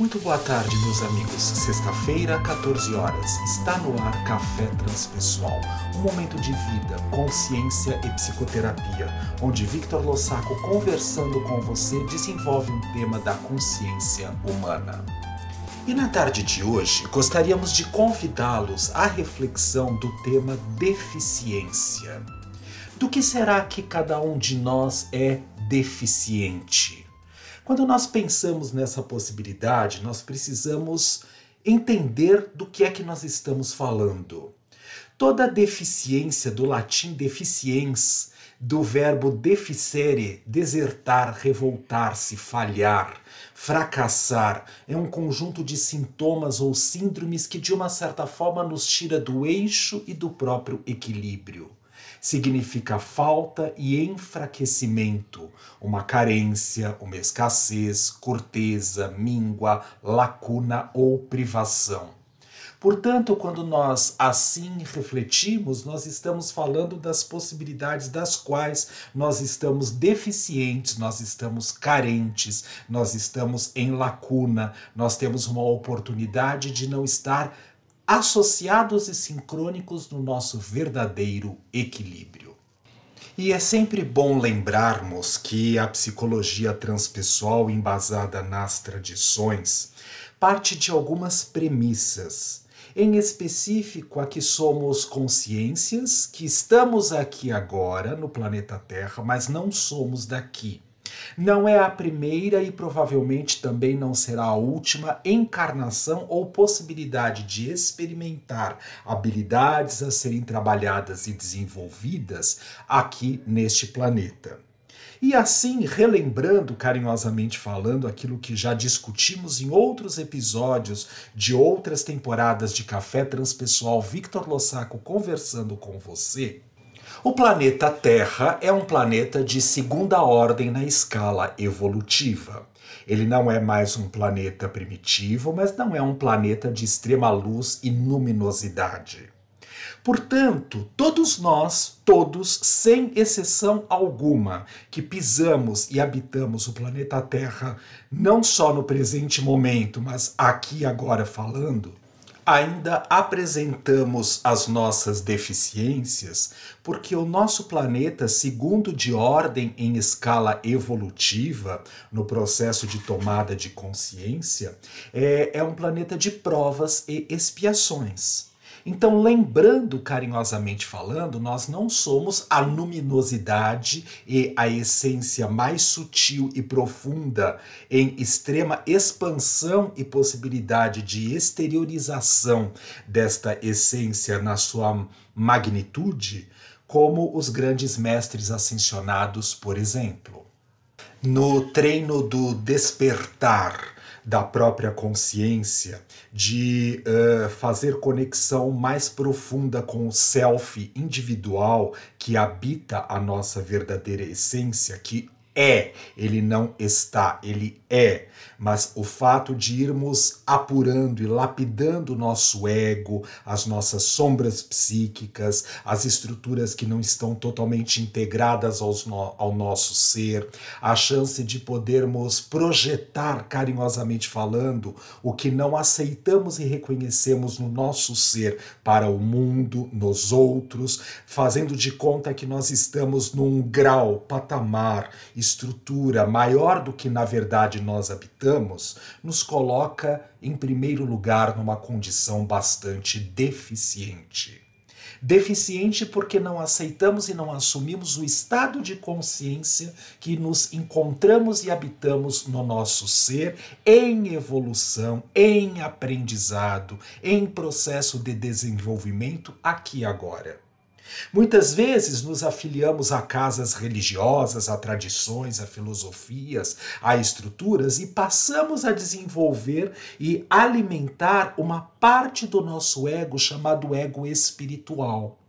Muito boa tarde, meus amigos. Sexta-feira, 14 horas. Está no ar Café Transpessoal, um momento de vida, consciência e psicoterapia, onde Victor Lossaco, conversando com você, desenvolve um tema da consciência humana. E na tarde de hoje, gostaríamos de convidá-los à reflexão do tema deficiência. Do que será que cada um de nós é deficiente? Quando nós pensamos nessa possibilidade, nós precisamos entender do que é que nós estamos falando. Toda deficiência do latim deficiens, do verbo deficere, desertar, revoltar-se, falhar, fracassar, é um conjunto de sintomas ou síndromes que de uma certa forma nos tira do eixo e do próprio equilíbrio significa falta e enfraquecimento, uma carência, uma escassez, corteza, míngua, lacuna ou privação. Portanto, quando nós assim refletimos, nós estamos falando das possibilidades das quais nós estamos deficientes, nós estamos carentes, nós estamos em lacuna, nós temos uma oportunidade de não estar associados e sincrônicos no nosso verdadeiro equilíbrio. E é sempre bom lembrarmos que a psicologia transpessoal, embasada nas tradições, parte de algumas premissas. Em específico, a que somos consciências, que estamos aqui agora no planeta Terra, mas não somos daqui. Não é a primeira e provavelmente também não será a última encarnação ou possibilidade de experimentar habilidades a serem trabalhadas e desenvolvidas aqui neste planeta. E assim, relembrando carinhosamente falando aquilo que já discutimos em outros episódios de outras temporadas de Café Transpessoal, Victor Lossaco conversando com você, o planeta Terra é um planeta de segunda ordem na escala evolutiva. Ele não é mais um planeta primitivo, mas não é um planeta de extrema luz e luminosidade. Portanto, todos nós, todos, sem exceção alguma, que pisamos e habitamos o planeta Terra, não só no presente momento, mas aqui agora falando, ainda apresentamos as nossas deficiências porque o nosso planeta, segundo de ordem em escala evolutiva, no processo de tomada de consciência, é, é um planeta de provas e expiações. Então, lembrando carinhosamente falando, nós não somos a luminosidade e a essência mais sutil e profunda em extrema expansão e possibilidade de exteriorização desta essência na sua magnitude, como os grandes mestres ascensionados, por exemplo. No treino do despertar, da própria consciência, de uh, fazer conexão mais profunda com o self individual que habita a nossa verdadeira essência, que é, ele não está, ele é. Mas o fato de irmos apurando e lapidando o nosso ego, as nossas sombras psíquicas, as estruturas que não estão totalmente integradas aos no, ao nosso ser, a chance de podermos projetar, carinhosamente falando, o que não aceitamos e reconhecemos no nosso ser para o mundo, nos outros, fazendo de conta que nós estamos num grau, patamar, estrutura maior do que na verdade nós habitamos, nos coloca em primeiro lugar numa condição bastante deficiente. Deficiente porque não aceitamos e não assumimos o estado de consciência que nos encontramos e habitamos no nosso ser em evolução, em aprendizado, em processo de desenvolvimento aqui agora. Muitas vezes nos afiliamos a casas religiosas, a tradições, a filosofias, a estruturas e passamos a desenvolver e alimentar uma parte do nosso ego chamado ego espiritual.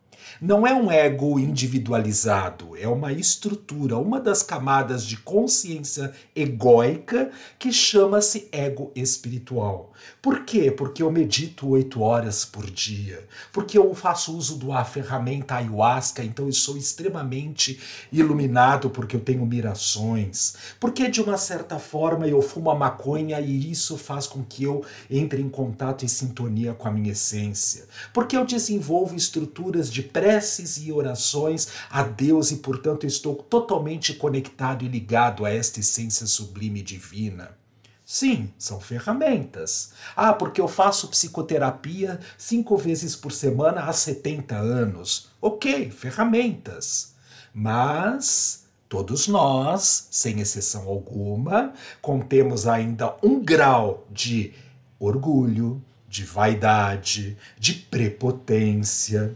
Não é um ego individualizado, é uma estrutura, uma das camadas de consciência egóica que chama-se ego espiritual. Por quê? Porque eu medito oito horas por dia, porque eu faço uso da ferramenta ayahuasca, então eu sou extremamente iluminado porque eu tenho mirações, porque de uma certa forma eu fumo a maconha e isso faz com que eu entre em contato e sintonia com a minha essência, porque eu desenvolvo estruturas de preces e orações a Deus e, portanto, estou totalmente conectado e ligado a esta essência sublime divina. Sim, são ferramentas. Ah, porque eu faço psicoterapia cinco vezes por semana há 70 anos. Ok, ferramentas. Mas todos nós, sem exceção alguma, contemos ainda um grau de orgulho, de vaidade, de prepotência,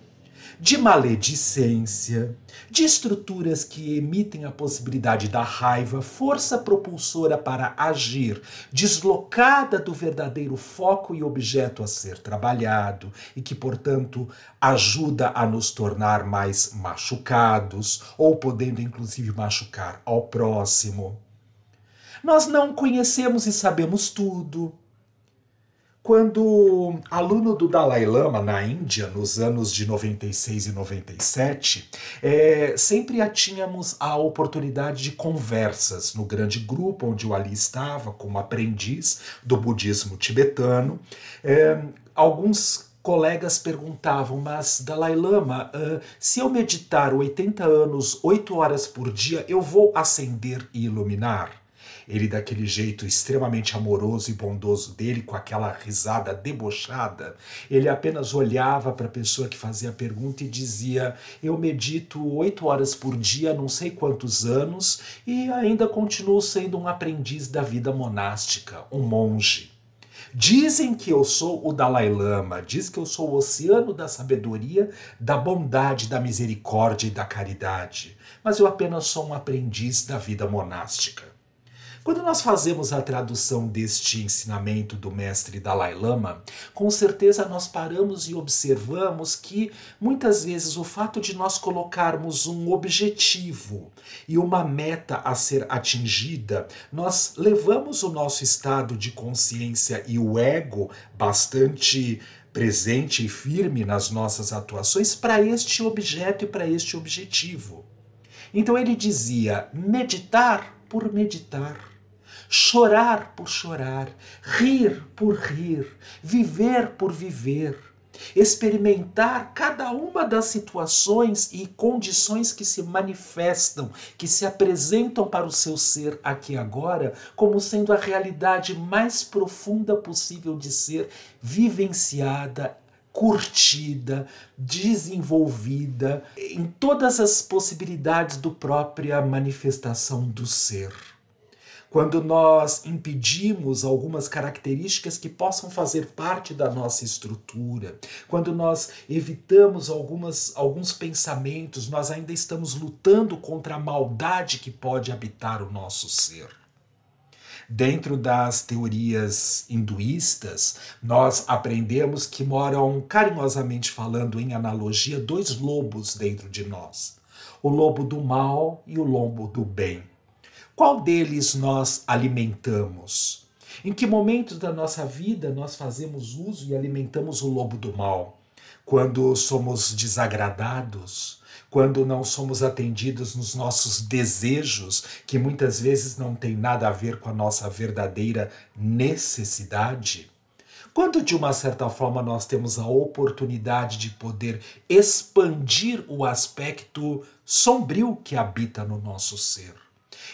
de maledicência, de estruturas que emitem a possibilidade da raiva, força propulsora para agir, deslocada do verdadeiro foco e objeto a ser trabalhado, e que, portanto, ajuda a nos tornar mais machucados, ou podendo inclusive machucar ao próximo. Nós não conhecemos e sabemos tudo. Quando aluno do Dalai Lama na Índia, nos anos de 96 e 97, é, sempre tínhamos a oportunidade de conversas no grande grupo onde o Ali estava, como aprendiz do budismo tibetano. É, alguns colegas perguntavam, mas Dalai Lama, uh, se eu meditar 80 anos, 8 horas por dia, eu vou acender e iluminar? Ele, daquele jeito extremamente amoroso e bondoso dele, com aquela risada debochada, ele apenas olhava para a pessoa que fazia a pergunta e dizia: Eu medito oito horas por dia, não sei quantos anos, e ainda continuo sendo um aprendiz da vida monástica, um monge. Dizem que eu sou o Dalai Lama, diz que eu sou o oceano da sabedoria, da bondade, da misericórdia e da caridade, mas eu apenas sou um aprendiz da vida monástica. Quando nós fazemos a tradução deste ensinamento do mestre Dalai Lama, com certeza nós paramos e observamos que muitas vezes o fato de nós colocarmos um objetivo e uma meta a ser atingida, nós levamos o nosso estado de consciência e o ego bastante presente e firme nas nossas atuações para este objeto e para este objetivo. Então ele dizia: meditar por meditar chorar por chorar, rir por rir, viver por viver, experimentar cada uma das situações e condições que se manifestam, que se apresentam para o seu ser aqui agora, como sendo a realidade mais profunda possível de ser vivenciada curtida, desenvolvida em todas as possibilidades do própria manifestação do ser quando nós impedimos algumas características que possam fazer parte da nossa estrutura, quando nós evitamos algumas, alguns pensamentos, nós ainda estamos lutando contra a maldade que pode habitar o nosso ser. Dentro das teorias hinduístas, nós aprendemos que moram, carinhosamente falando, em analogia, dois lobos dentro de nós: o lobo do mal e o lobo do bem. Qual deles nós alimentamos? Em que momentos da nossa vida nós fazemos uso e alimentamos o lobo do mal? Quando somos desagradados, quando não somos atendidos nos nossos desejos, que muitas vezes não tem nada a ver com a nossa verdadeira necessidade? Quando de uma certa forma nós temos a oportunidade de poder expandir o aspecto sombrio que habita no nosso ser?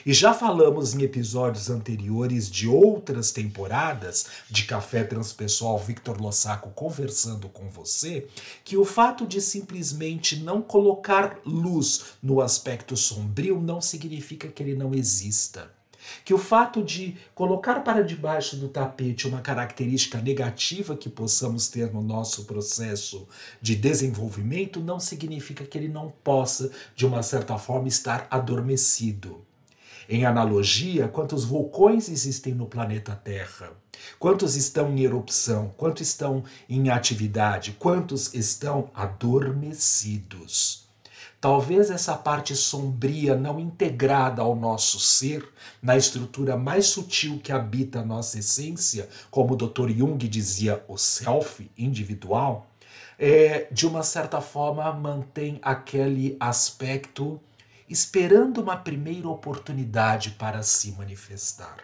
E já falamos em episódios anteriores de outras temporadas de Café Transpessoal Victor Lossaco conversando com você, que o fato de simplesmente não colocar luz no aspecto sombrio não significa que ele não exista que o fato de colocar para debaixo do tapete uma característica negativa que possamos ter no nosso processo de desenvolvimento não significa que ele não possa, de uma certa forma, estar adormecido. Em analogia, quantos vulcões existem no planeta Terra? Quantos estão em erupção? Quantos estão em atividade? Quantos estão adormecidos? Talvez essa parte sombria não integrada ao nosso ser, na estrutura mais sutil que habita a nossa essência, como o Dr. Jung dizia, o self individual, é, de uma certa forma mantém aquele aspecto esperando uma primeira oportunidade para se manifestar.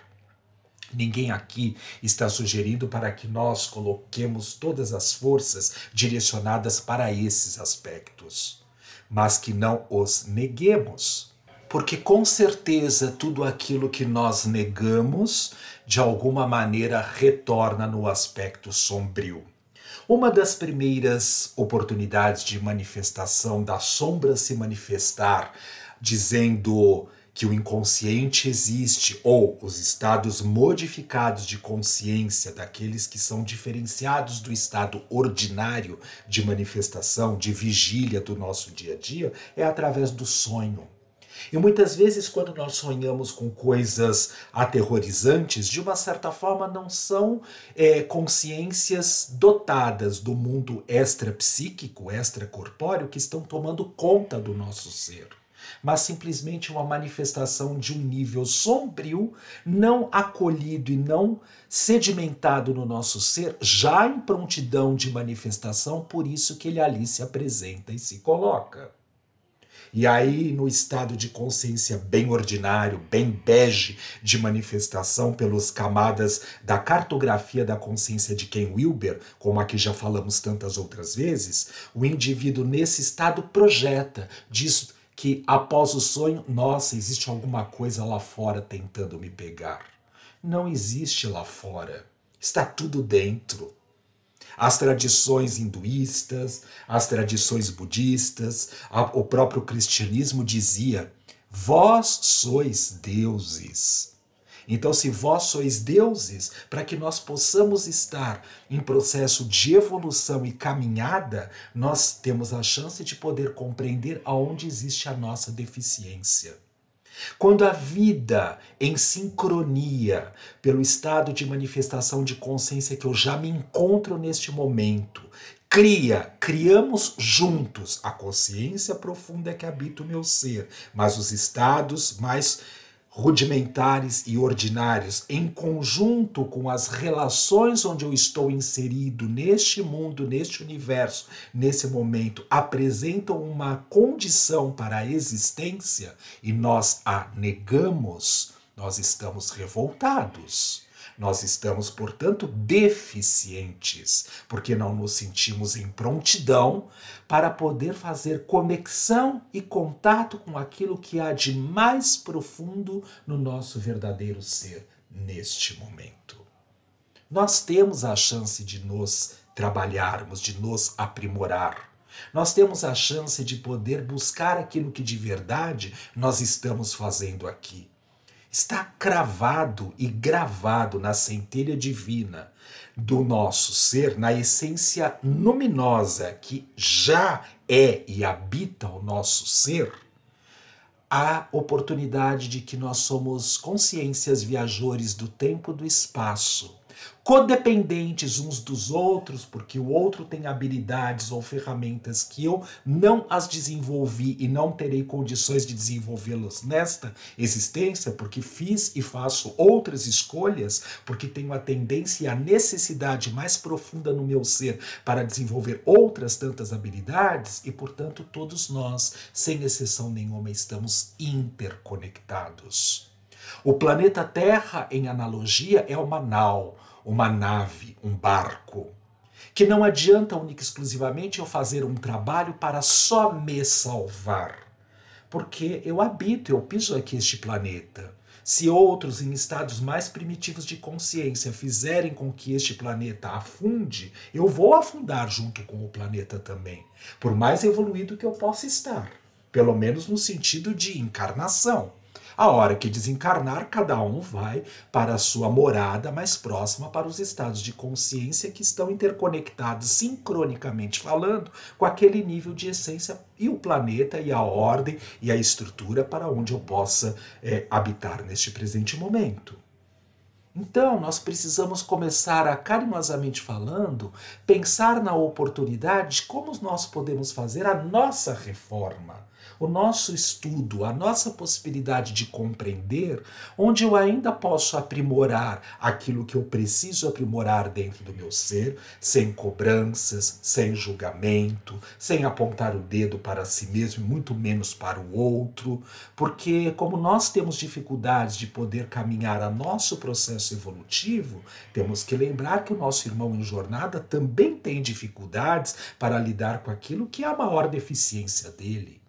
Ninguém aqui está sugerindo para que nós coloquemos todas as forças direcionadas para esses aspectos, mas que não os neguemos. Porque com certeza tudo aquilo que nós negamos, de alguma maneira, retorna no aspecto sombrio. Uma das primeiras oportunidades de manifestação da sombra se manifestar dizendo que o inconsciente existe, ou os estados modificados de consciência daqueles que são diferenciados do estado ordinário de manifestação, de vigília do nosso dia a dia, é através do sonho. E muitas vezes, quando nós sonhamos com coisas aterrorizantes, de uma certa forma não são é, consciências dotadas do mundo extrapsíquico, extracorpóreo, que estão tomando conta do nosso ser mas simplesmente uma manifestação de um nível sombrio, não acolhido e não sedimentado no nosso ser, já em prontidão de manifestação, por isso que ele ali se apresenta e se coloca. E aí, no estado de consciência bem ordinário, bem bege de manifestação pelas camadas da cartografia da consciência de Ken Wilber, como aqui já falamos tantas outras vezes, o indivíduo nesse estado projeta, diz que após o sonho, nossa, existe alguma coisa lá fora tentando me pegar. Não existe lá fora. Está tudo dentro. As tradições hinduístas, as tradições budistas, a, o próprio cristianismo dizia: vós sois deuses. Então, se vós sois deuses, para que nós possamos estar em processo de evolução e caminhada, nós temos a chance de poder compreender aonde existe a nossa deficiência. Quando a vida em sincronia, pelo estado de manifestação de consciência que eu já me encontro neste momento, cria, criamos juntos a consciência profunda que habita o meu ser, mas os estados mais rudimentares e ordinários, em conjunto com as relações onde eu estou inserido neste mundo, neste universo, nesse momento, apresentam uma condição para a existência e nós a negamos, nós estamos revoltados. Nós estamos, portanto, deficientes, porque não nos sentimos em prontidão para poder fazer conexão e contato com aquilo que há de mais profundo no nosso verdadeiro ser neste momento. Nós temos a chance de nos trabalharmos, de nos aprimorar. Nós temos a chance de poder buscar aquilo que de verdade nós estamos fazendo aqui está cravado e gravado na centelha divina do nosso ser, na essência luminosa que já é e habita o nosso ser, a oportunidade de que nós somos consciências viajores do tempo e do espaço codependentes uns dos outros, porque o outro tem habilidades ou ferramentas que eu não as desenvolvi e não terei condições de desenvolvê-las nesta existência, porque fiz e faço outras escolhas, porque tenho a tendência e a necessidade mais profunda no meu ser para desenvolver outras tantas habilidades, e portanto todos nós, sem exceção nenhuma, estamos interconectados. O planeta Terra, em analogia, é uma nau uma nave, um barco. Que não adianta única exclusivamente eu fazer um trabalho para só me salvar. Porque eu habito, eu piso aqui este planeta. Se outros, em estados mais primitivos de consciência, fizerem com que este planeta afunde, eu vou afundar junto com o planeta também, por mais evoluído que eu possa estar, pelo menos no sentido de encarnação. A hora que desencarnar, cada um vai para a sua morada mais próxima, para os estados de consciência que estão interconectados, sincronicamente falando, com aquele nível de essência e o planeta e a ordem e a estrutura para onde eu possa é, habitar neste presente momento. Então, nós precisamos começar a, carinhosamente falando, pensar na oportunidade de como nós podemos fazer a nossa reforma o nosso estudo, a nossa possibilidade de compreender, onde eu ainda posso aprimorar aquilo que eu preciso aprimorar dentro do meu ser, sem cobranças, sem julgamento, sem apontar o dedo para si mesmo e muito menos para o outro, porque como nós temos dificuldades de poder caminhar a nosso processo evolutivo, temos que lembrar que o nosso irmão em jornada também tem dificuldades para lidar com aquilo que é a maior deficiência dele.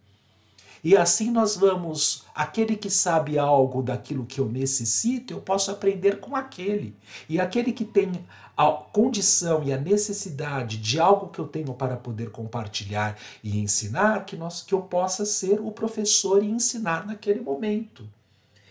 E assim nós vamos, aquele que sabe algo daquilo que eu necessito, eu posso aprender com aquele. E aquele que tem a condição e a necessidade de algo que eu tenho para poder compartilhar e ensinar, que, nós, que eu possa ser o professor e ensinar naquele momento.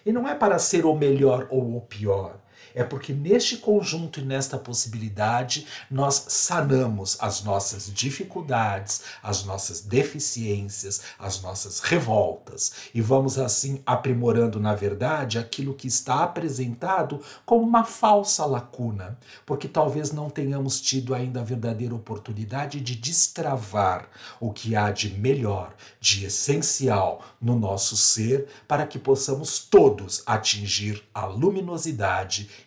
E não é para ser o melhor ou o pior, é porque neste conjunto e nesta possibilidade nós sanamos as nossas dificuldades, as nossas deficiências, as nossas revoltas. E vamos assim aprimorando, na verdade, aquilo que está apresentado como uma falsa lacuna, porque talvez não tenhamos tido ainda a verdadeira oportunidade de destravar o que há de melhor, de essencial no nosso ser, para que possamos todos atingir a luminosidade